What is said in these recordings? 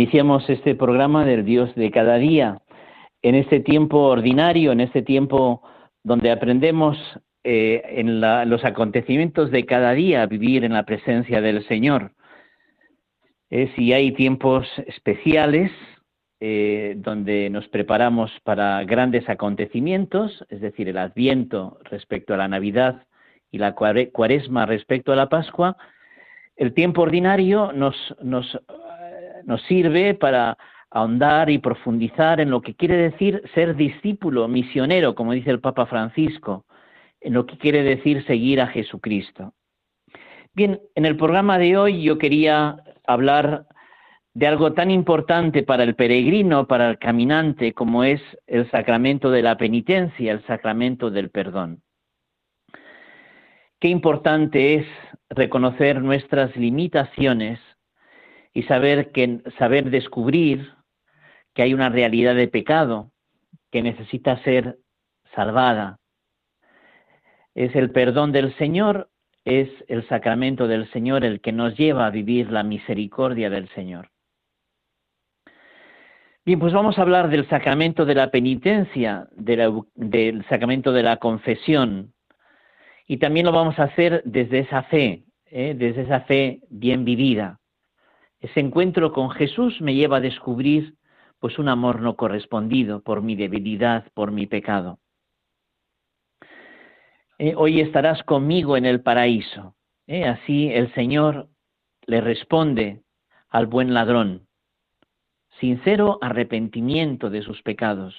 Iniciamos este programa del Dios de cada día, en este tiempo ordinario, en este tiempo donde aprendemos eh, en los acontecimientos de cada día a vivir en la presencia del Señor. Eh, si hay tiempos especiales eh, donde nos preparamos para grandes acontecimientos, es decir, el Adviento respecto a la Navidad y la Cuaresma respecto a la Pascua, el tiempo ordinario nos, nos nos sirve para ahondar y profundizar en lo que quiere decir ser discípulo, misionero, como dice el Papa Francisco, en lo que quiere decir seguir a Jesucristo. Bien, en el programa de hoy yo quería hablar de algo tan importante para el peregrino, para el caminante, como es el sacramento de la penitencia, el sacramento del perdón. Qué importante es reconocer nuestras limitaciones y saber que saber descubrir que hay una realidad de pecado que necesita ser salvada. Es el perdón del Señor, es el sacramento del Señor el que nos lleva a vivir la misericordia del Señor. Bien, pues vamos a hablar del sacramento de la penitencia, del sacramento de la confesión, y también lo vamos a hacer desde esa fe, ¿eh? desde esa fe bien vivida. Ese encuentro con Jesús me lleva a descubrir pues un amor no correspondido por mi debilidad, por mi pecado. Eh, hoy estarás conmigo en el paraíso. Eh, así el Señor le responde al buen ladrón, sincero arrepentimiento de sus pecados.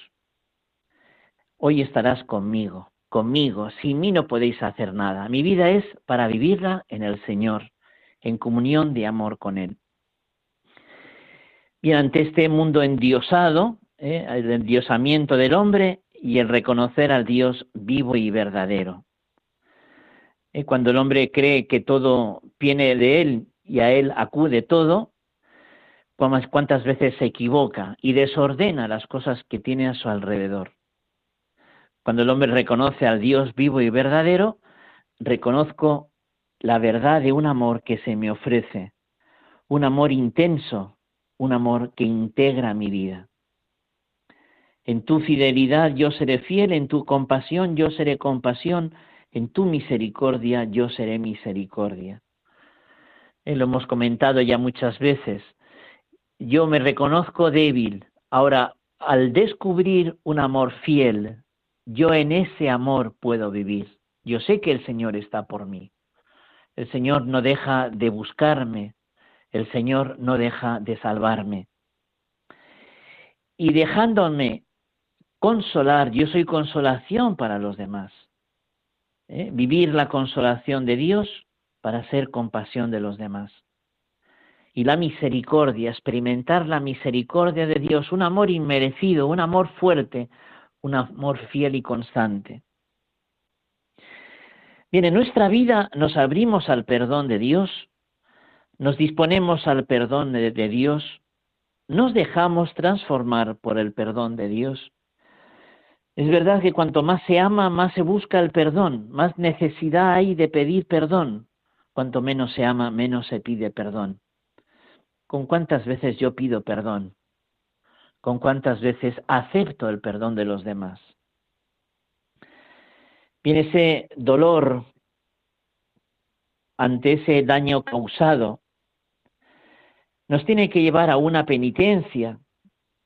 Hoy estarás conmigo, conmigo, sin mí no podéis hacer nada. Mi vida es para vivirla en el Señor, en comunión de amor con Él. Y ante este mundo endiosado, ¿eh? el endiosamiento del hombre y el reconocer al Dios vivo y verdadero. ¿Eh? Cuando el hombre cree que todo viene de él y a él acude todo, cuántas veces se equivoca y desordena las cosas que tiene a su alrededor. Cuando el hombre reconoce al Dios vivo y verdadero, reconozco la verdad de un amor que se me ofrece, un amor intenso, un amor que integra mi vida. En tu fidelidad yo seré fiel, en tu compasión yo seré compasión, en tu misericordia yo seré misericordia. Eh, lo hemos comentado ya muchas veces. Yo me reconozco débil. Ahora, al descubrir un amor fiel, yo en ese amor puedo vivir. Yo sé que el Señor está por mí. El Señor no deja de buscarme, el Señor no deja de salvarme. Y dejándome consolar, yo soy consolación para los demás. ¿eh? Vivir la consolación de Dios para ser compasión de los demás. Y la misericordia, experimentar la misericordia de Dios, un amor inmerecido, un amor fuerte, un amor fiel y constante. Bien, en nuestra vida nos abrimos al perdón de Dios nos disponemos al perdón de, Dios, nos dejamos transformar por el perdón de Dios. Es verdad que cuanto más se ama, más se busca el perdón, más necesidad hay de pedir perdón. Cuanto menos se ama, menos se pide perdón. ¿Con cuántas veces yo pido perdón? ¿Con cuántas veces acepto el perdón de los demás? Viene ese dolor ante ese daño causado nos tiene que llevar a una penitencia,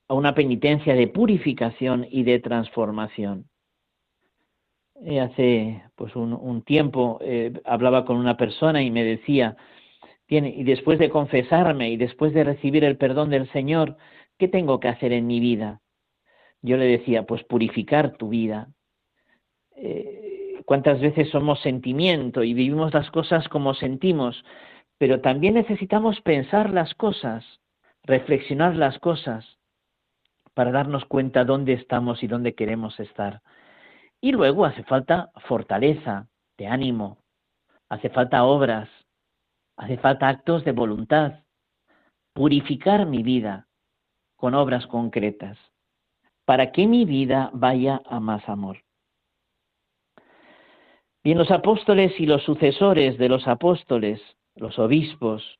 a una penitencia de purificación y de transformación. Eh, hace pues un, tiempo eh, hablaba con una persona y me decía, tiene, y después de confesarme y después de recibir el perdón del Señor, ¿qué tengo que hacer en mi vida? Yo le decía, pues purificar tu vida. Eh, ¿Cuántas veces somos sentimiento y vivimos las cosas como sentimos? Pero también necesitamos pensar las cosas, reflexionar las cosas para darnos cuenta dónde estamos y dónde queremos estar. Y luego hace falta fortaleza de ánimo, hace falta obras, hace falta actos de voluntad, purificar mi vida con obras concretas, para que mi vida vaya a más amor. Bien, los apóstoles y los sucesores de los apóstoles, los obispos,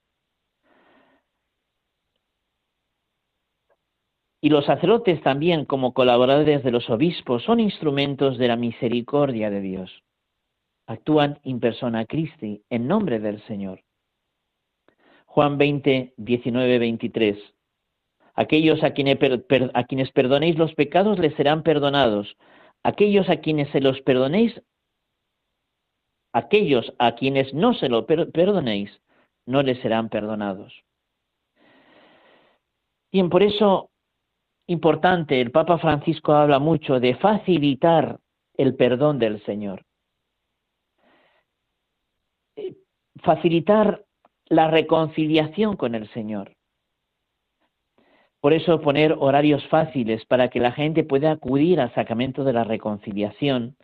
y los sacerdotes también como colaboradores de los obispos son instrumentos de la misericordia de Dios. Actúan in persona Christi, en nombre del Señor. Juan 20, 19, 23. Aquellos a quienes, a quienes perdonéis los pecados les serán perdonados. Aquellos a quienes se los perdonéis aquellos a quienes no se lo perdonéis, no les serán perdonados. Bien, por eso, importante, el Papa Francisco habla mucho de facilitar el perdón del Señor. Eh, facilitar la reconciliación con el Señor. Por eso poner horarios fáciles para que la gente pueda acudir al sacramento de la reconciliación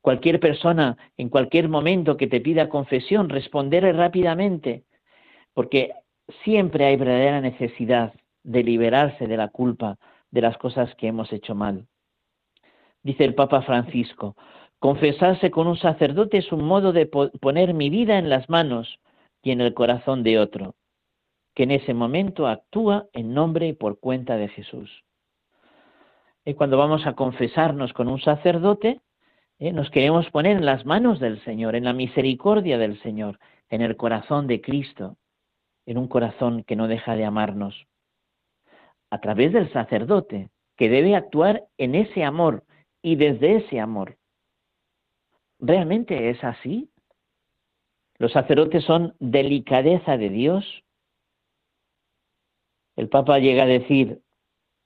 Cualquier persona en cualquier momento que te pida confesión, responderle rápidamente, porque siempre hay verdadera necesidad de liberarse de la culpa de las cosas que hemos hecho mal. Dice el Papa Francisco, confesarse con un sacerdote es un modo de poner mi vida en las manos y en el corazón de otro, que en ese momento actúa en nombre y por cuenta de Jesús. Y cuando vamos a confesarnos con un sacerdote, ¿eh? Nos queremos poner en las manos del Señor, en la misericordia del Señor, en el corazón de Cristo, en un corazón que no deja de amarnos, a través del sacerdote, que debe actuar en ese amor y desde ese amor. ¿Realmente es así? Los sacerdotes son delicadeza de Dios. El Papa llega a decir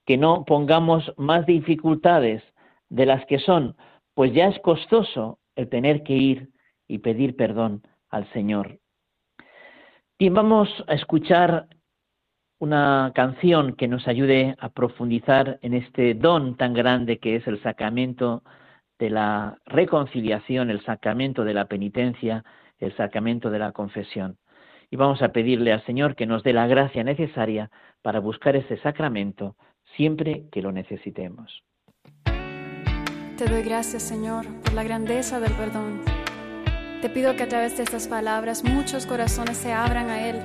que no pongamos más dificultades de las que son pues ya es costoso el tener que ir y pedir perdón al Señor. Bien, vamos a escuchar una canción que nos ayude a profundizar en este don tan grande que es el sacramento de la reconciliación, el sacramento de la penitencia, el sacramento de la confesión. Y vamos a pedirle al Señor que nos dé la gracia necesaria para buscar ese sacramento siempre que lo necesitemos. Te doy gracias, Señor, por la grandeza del perdón. Te pido que a través de estas palabras muchos corazones se abran a Él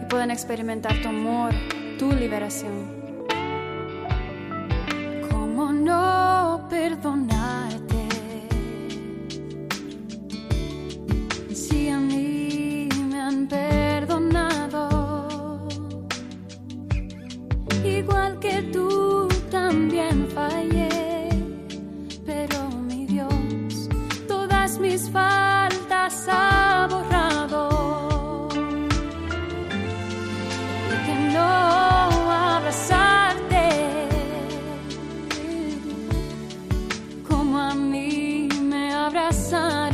y puedan experimentar tu amor, tu liberación. ¿Cómo no perdonarte? A mí me abrazaron.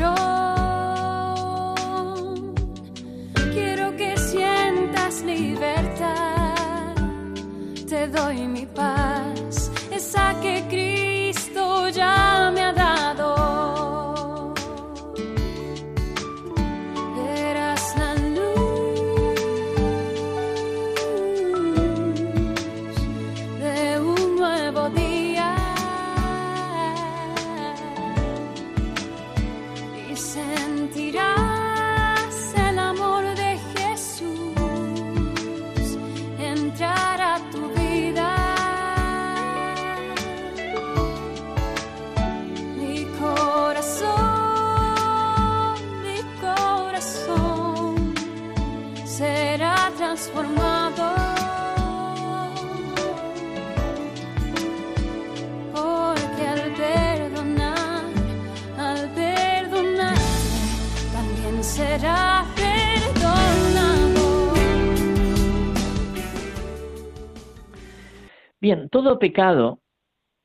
Todo pecado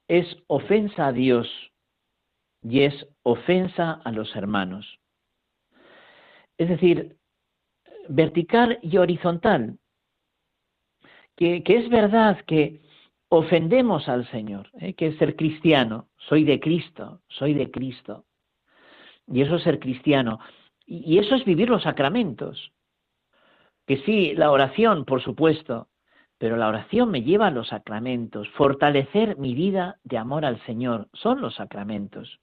es ofensa a Dios y es ofensa a los hermanos. Es decir, vertical y horizontal. Que, es verdad que ofendemos al Señor, ¿eh? que es ser cristiano, soy de Cristo, soy de Cristo. Y eso es ser cristiano. Y eso es vivir los sacramentos. Que sí, la oración, por supuesto, pero la oración me lleva a los sacramentos. Fortalecer mi vida de amor al Señor son los sacramentos.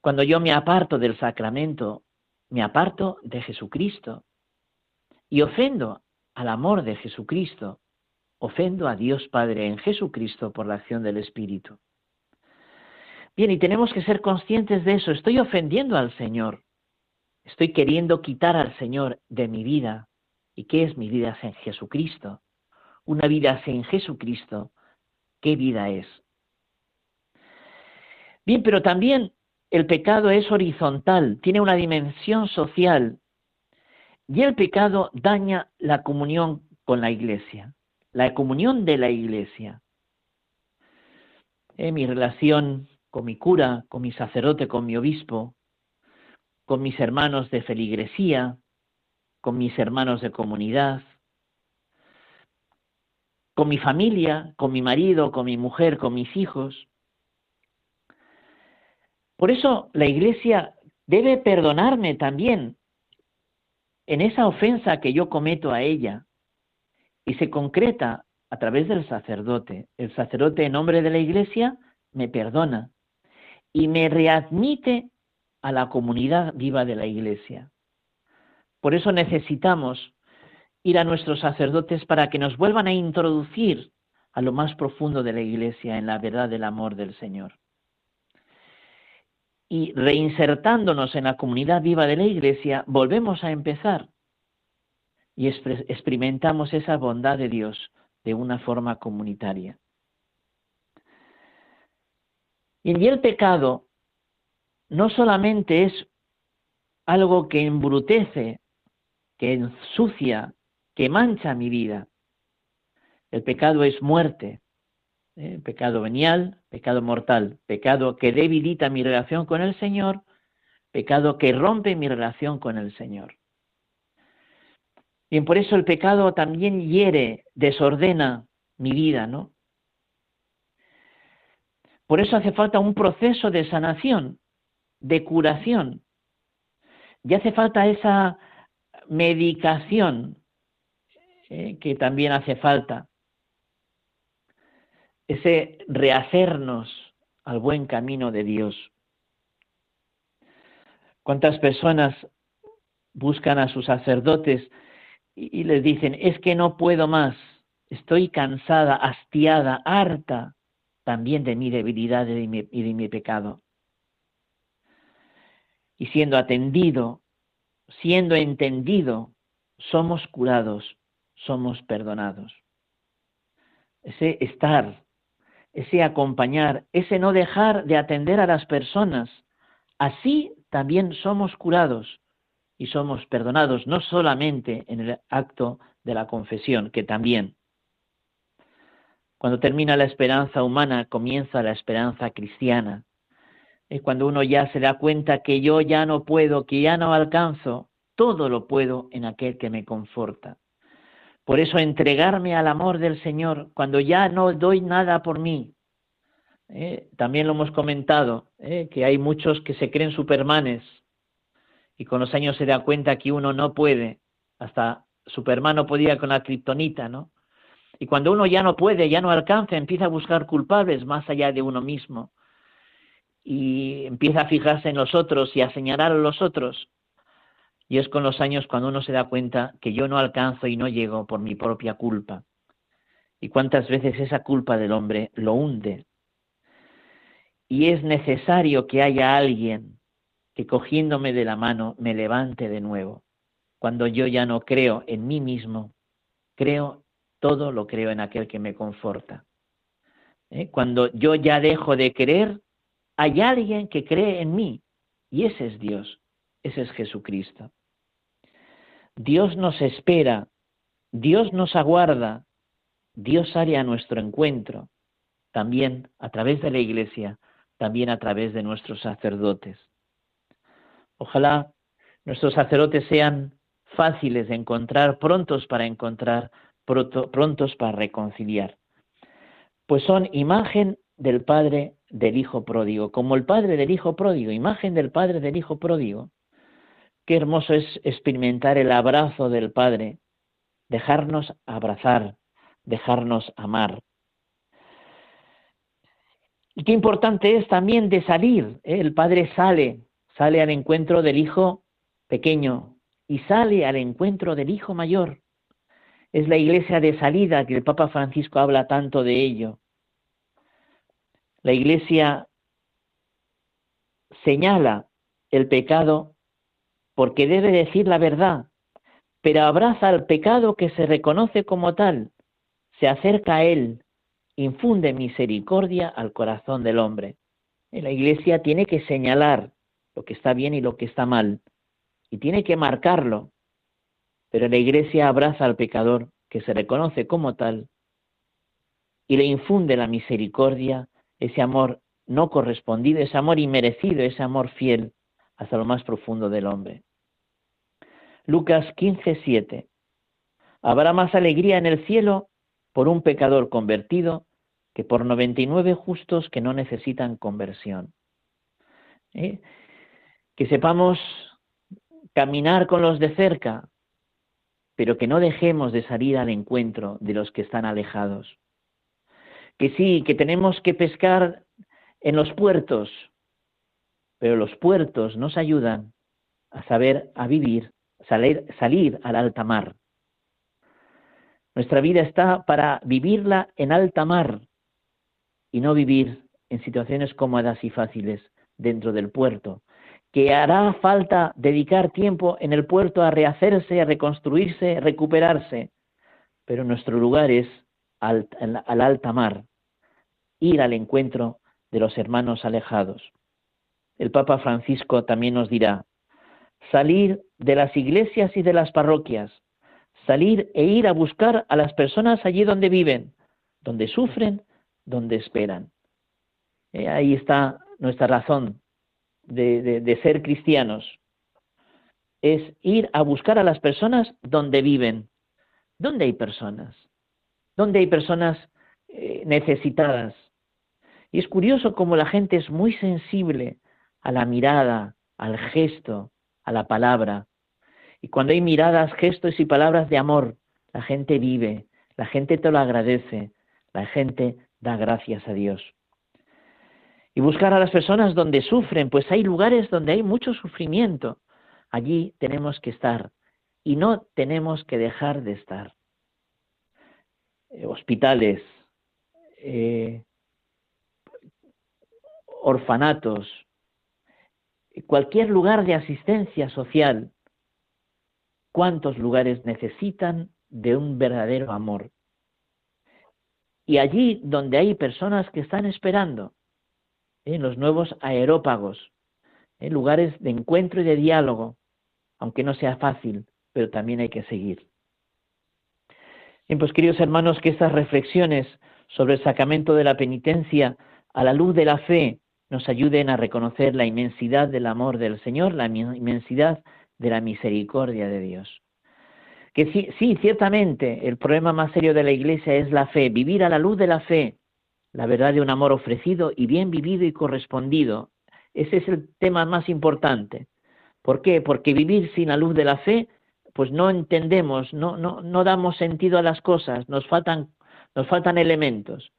Cuando yo me aparto del sacramento, me aparto de Jesucristo y ofendo al amor de Jesucristo, ofendo a Dios Padre en Jesucristo por la acción del Espíritu. Bien, y tenemos que ser conscientes de eso. Estoy ofendiendo al Señor. Estoy queriendo quitar al Señor de mi vida. ¿Y qué es mi vida sin Jesucristo? Una vida sin Jesucristo, ¿qué vida es? Bien, pero también el pecado es horizontal, tiene una dimensión social. Y el pecado daña la comunión con la iglesia, la comunión de la iglesia. En mi relación con mi cura, con mi sacerdote, con mi obispo, con mis hermanos de feligresía, con mis hermanos de comunidad, con mi familia, con mi marido, con mi mujer, con mis hijos. Por eso la Iglesia debe perdonarme también en esa ofensa que yo cometo a ella y se concreta a través del sacerdote. El sacerdote en nombre de la Iglesia me perdona y me readmite a la comunidad viva de la Iglesia. Por eso necesitamos ir a nuestros sacerdotes para que nos vuelvan a introducir a lo más profundo de la Iglesia en la verdad del amor del Señor. Y reinsertándonos en la comunidad viva de la Iglesia, volvemos a empezar y experimentamos esa bondad de Dios de una forma comunitaria. Y el pecado no solamente es algo que embrutece, que ensucia, que mancha mi vida. El pecado es muerte, ¿eh? pecado venial, pecado mortal, pecado que debilita mi relación con el Señor, pecado que rompe mi relación con el Señor. Bien, por eso el pecado también hiere, desordena mi vida, ¿no? Por eso hace falta un proceso de sanación, de curación. Y hace falta esa medicación eh, que también hace falta. Ese rehacernos al buen camino de Dios. ¿Cuántas personas buscan a sus sacerdotes y les dicen, es que no puedo más, estoy cansada, hastiada, harta también de mi debilidad y de mi, pecado. Y siendo atendido, siendo entendido, somos curados, somos perdonados. Ese estar, ese acompañar, ese no dejar de atender a las personas, así también somos curados y somos perdonados, no solamente en el acto de la confesión, que también, cuando termina la esperanza humana, comienza la esperanza cristiana. Es cuando uno ya se da cuenta que yo ya no puedo, que ya no alcanzo, todo lo puedo en aquel que me conforta. Por eso entregarme al amor del Señor cuando ya no doy nada por mí. ¿eh? también lo hemos comentado, ¿eh? que hay muchos que se creen supermanes y con los años se da cuenta que uno no puede. Hasta Superman no podía con la kriptonita, ¿no? Y cuando uno ya no puede, ya no alcanza, empieza a buscar culpables más allá de uno mismo. Y empieza a fijarse en los otros y a señalar a los otros. Y es con los años cuando uno se da cuenta que yo no alcanzo y no llego por mi propia culpa. Y cuántas veces esa culpa del hombre lo hunde. Y es necesario que haya alguien que cogiéndome de la mano me levante de nuevo. Cuando yo ya no creo en mí mismo, creo todo lo creo en aquel que me conforta. ¿Eh? Cuando yo ya dejo de creer, hay alguien que cree en mí y ese es Dios, ese es Jesucristo. Dios nos espera, Dios nos aguarda, Dios sale a nuestro encuentro, también a través de la iglesia, también a través de nuestros sacerdotes. Ojalá nuestros sacerdotes sean fáciles de encontrar, prontos para encontrar, prontos para reconciliar. Pues son imagen del Padre del Hijo pródigo, como el Padre del Hijo pródigo, imagen del Padre del Hijo pródigo. Qué hermoso es experimentar el abrazo del Padre, dejarnos abrazar, dejarnos amar. Y qué importante es también de salir. ¿eh? El Padre sale, sale al encuentro del Hijo pequeño y sale al encuentro del Hijo mayor. Es la iglesia de salida que el Papa Francisco habla tanto de ello. La iglesia señala el pecado porque debe decir la verdad, pero abraza al pecado que se reconoce como tal, se acerca a él, infunde misericordia al corazón del hombre. La iglesia tiene que señalar lo que está bien y lo que está mal, y tiene que marcarlo, pero la iglesia abraza al pecador que se reconoce como tal y le infunde la misericordia, ese amor no correspondido, ese amor inmerecido, ese amor fiel hasta lo más profundo del hombre. Lucas 15, 7. Habrá más alegría en el cielo por un pecador convertido que por 99 justos que no necesitan conversión. ¿Eh? Que sepamos caminar con los de cerca, pero que no dejemos de salir al encuentro de los que están alejados. Que sí, que tenemos que pescar en los puertos, pero los puertos nos ayudan a saber, a vivir, salir, salir al alta mar. Nuestra vida está para vivirla en alta mar y no vivir en situaciones cómodas y fáciles dentro del puerto, que hará falta dedicar tiempo en el puerto a rehacerse, a reconstruirse, a recuperarse, pero nuestro lugar es al, al alta mar, ir al encuentro de los hermanos alejados el Papa Francisco también nos dirá, salir de las iglesias y de las parroquias, salir e ir a buscar a las personas allí donde viven, donde sufren, donde esperan. Eh, ahí está nuestra razón de, de, ser cristianos. Es ir a buscar a las personas donde viven. ¿Dónde hay personas? ¿Dónde hay personas eh, necesitadas? Y es curioso cómo la gente es muy sensible a la mirada, al gesto, a la palabra. Y cuando hay miradas, gestos y palabras de amor, la gente vive, la gente te lo agradece, la gente da gracias a Dios. Y buscar a las personas donde sufren, pues hay lugares donde hay mucho sufrimiento. Allí tenemos que estar y no tenemos que dejar de estar. Eh, hospitales, eh, orfanatos, cualquier lugar de asistencia social, cuántos lugares necesitan de un verdadero amor. Y allí donde hay personas que están esperando, en los nuevos aerópagos, en lugares de encuentro y de diálogo, aunque no sea fácil, pero también hay que seguir. Bien, pues queridos hermanos, que estas reflexiones sobre el sacramento de la penitencia a la luz de la fe nos ayuden a reconocer la inmensidad del amor del Señor, la inmensidad de la misericordia de Dios. Que sí, sí, ciertamente, el problema más serio de la Iglesia es la fe, vivir a la luz de la fe, la verdad de un amor ofrecido y bien vivido y correspondido. Ese es el tema más importante. ¿Por qué? Porque vivir sin la luz de la fe, pues no entendemos, no, no, no damos sentido a las cosas, nos faltan, nos faltan elementos.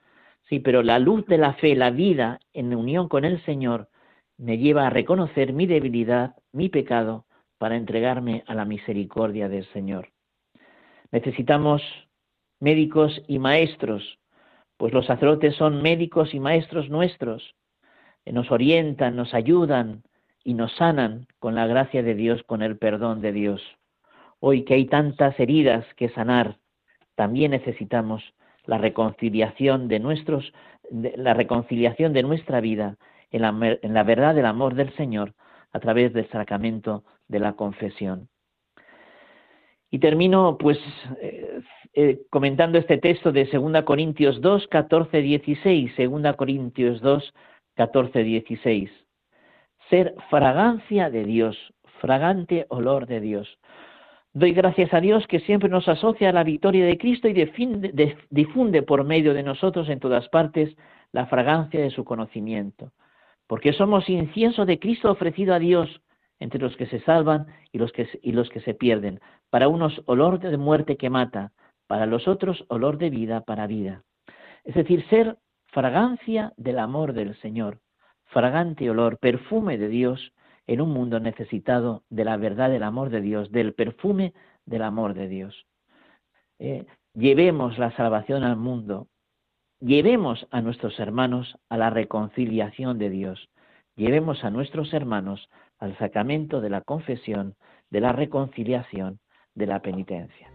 Sí, pero la luz de la fe, la vida en unión con el Señor, me lleva a reconocer mi debilidad, mi pecado, para entregarme a la misericordia del Señor. Necesitamos médicos y maestros, pues los sacerdotes son médicos y maestros nuestros, nos orientan, nos ayudan y nos sanan con la gracia de Dios, con el perdón de Dios. Hoy que hay tantas heridas que sanar, también necesitamos la reconciliación de nuestros, la reconciliación de nuestra vida en la, en la verdad del amor del Señor a través del sacramento de la confesión. Y termino pues eh, eh, comentando este texto de 2 Corintios 2, 14, 16, 2 Corintios 2, 14, 16. Ser fragancia de Dios, fragante olor de Dios. Doy gracias a Dios que siempre nos asocia a la victoria de Cristo y difunde por medio de nosotros en todas partes la fragancia de su conocimiento, porque somos incienso de Cristo ofrecido a Dios entre los que se salvan y los que, se pierden, para unos olor de muerte que mata, para los otros olor de vida para vida. Es decir, ser fragancia del amor del Señor, fragante olor, perfume de Dios en un mundo necesitado de la verdad del amor de Dios, del perfume del amor de Dios. Eh, llevemos la salvación al mundo, llevemos a nuestros hermanos a la reconciliación de Dios, llevemos a nuestros hermanos al sacramento de la confesión, de la reconciliación, de la penitencia.